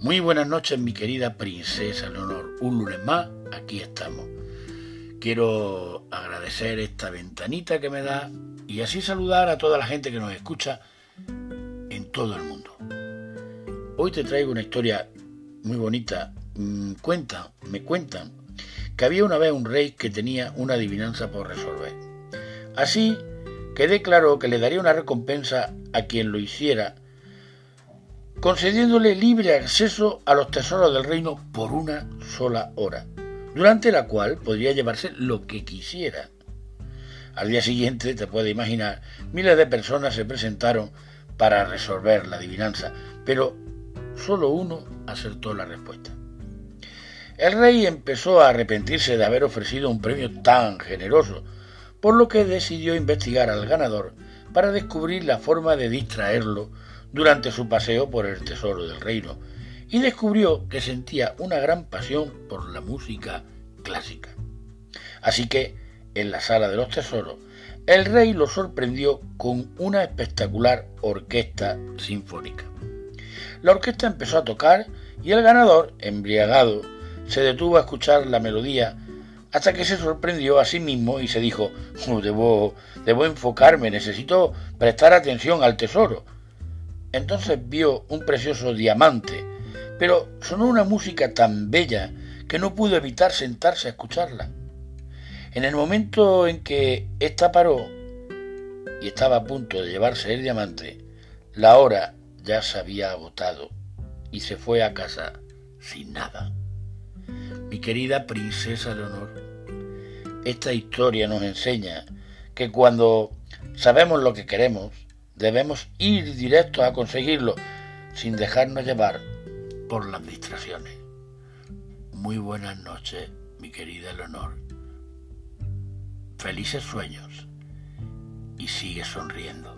Muy buenas noches, mi querida princesa Leonor. Un lunes más, aquí estamos. Quiero agradecer esta ventanita que me da y así saludar a toda la gente que nos escucha en todo el mundo. Hoy te traigo una historia muy bonita. Mm, cuenta, me cuentan que había una vez un rey que tenía una adivinanza por resolver. Así quedé claro que le daría una recompensa a quien lo hiciera concediéndole libre acceso a los tesoros del reino por una sola hora, durante la cual podría llevarse lo que quisiera. Al día siguiente, te puedes imaginar, miles de personas se presentaron para resolver la adivinanza, pero solo uno acertó la respuesta. El rey empezó a arrepentirse de haber ofrecido un premio tan generoso, por lo que decidió investigar al ganador para descubrir la forma de distraerlo durante su paseo por el tesoro del reino y descubrió que sentía una gran pasión por la música clásica. Así que, en la sala de los tesoros, el rey lo sorprendió con una espectacular orquesta sinfónica. La orquesta empezó a tocar y el ganador, embriagado, se detuvo a escuchar la melodía hasta que se sorprendió a sí mismo y se dijo, oh, debo, debo enfocarme, necesito prestar atención al tesoro. Entonces vio un precioso diamante, pero sonó una música tan bella que no pudo evitar sentarse a escucharla. En el momento en que ésta paró y estaba a punto de llevarse el diamante, la hora ya se había agotado y se fue a casa sin nada. Mi querida princesa Leonor, esta historia nos enseña que cuando sabemos lo que queremos, Debemos ir directos a conseguirlo sin dejarnos llevar por las distracciones. Muy buenas noches, mi querida Leonor. Felices sueños y sigue sonriendo.